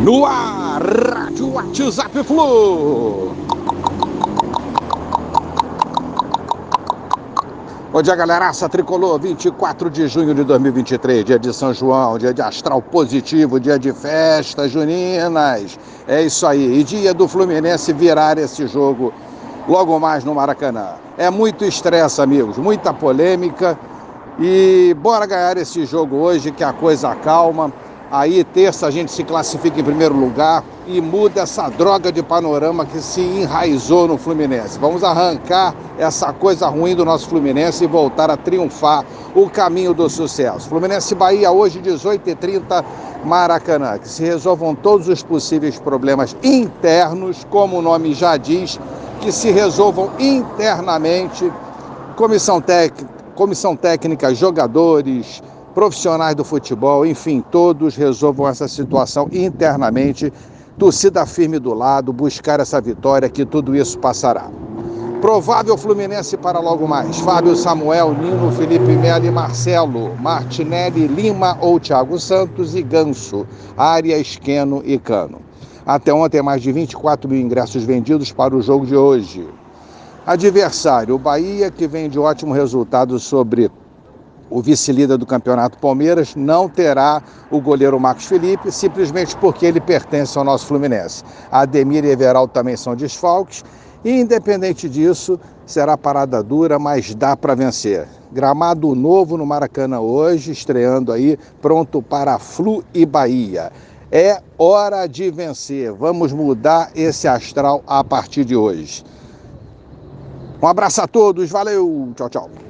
No ar, Rádio WhatsApp Flu. Bom dia, galeraça tricolor, 24 de junho de 2023, dia de São João, dia de astral positivo, dia de festas juninas. É isso aí, e dia do Fluminense virar esse jogo logo mais no Maracanã. É muito estresse, amigos, muita polêmica e bora ganhar esse jogo hoje que a coisa calma. Aí, terça, a gente se classifica em primeiro lugar e muda essa droga de panorama que se enraizou no Fluminense. Vamos arrancar essa coisa ruim do nosso Fluminense e voltar a triunfar o caminho do sucesso. Fluminense Bahia, hoje, 18h30, Maracanã. Que se resolvam todos os possíveis problemas internos, como o nome já diz, que se resolvam internamente. Comissão técnica, comissão técnica jogadores profissionais do futebol, enfim, todos resolvam essa situação internamente, torcida firme do lado, buscar essa vitória, que tudo isso passará. Provável Fluminense para logo mais. Fábio Samuel, Nino, Felipe Melo e Marcelo, Martinelli, Lima ou Thiago Santos e Ganso, Área, Esqueno e Cano. Até ontem, mais de 24 mil ingressos vendidos para o jogo de hoje. Adversário, Bahia, que vem de ótimo resultado sobre o vice-líder do campeonato Palmeiras não terá o goleiro Marcos Felipe, simplesmente porque ele pertence ao nosso Fluminense. Ademir e Everaldo também são desfalques. E, independente disso, será parada dura, mas dá para vencer. Gramado novo no Maracanã hoje, estreando aí, pronto para Flu e Bahia. É hora de vencer. Vamos mudar esse astral a partir de hoje. Um abraço a todos, valeu, tchau, tchau.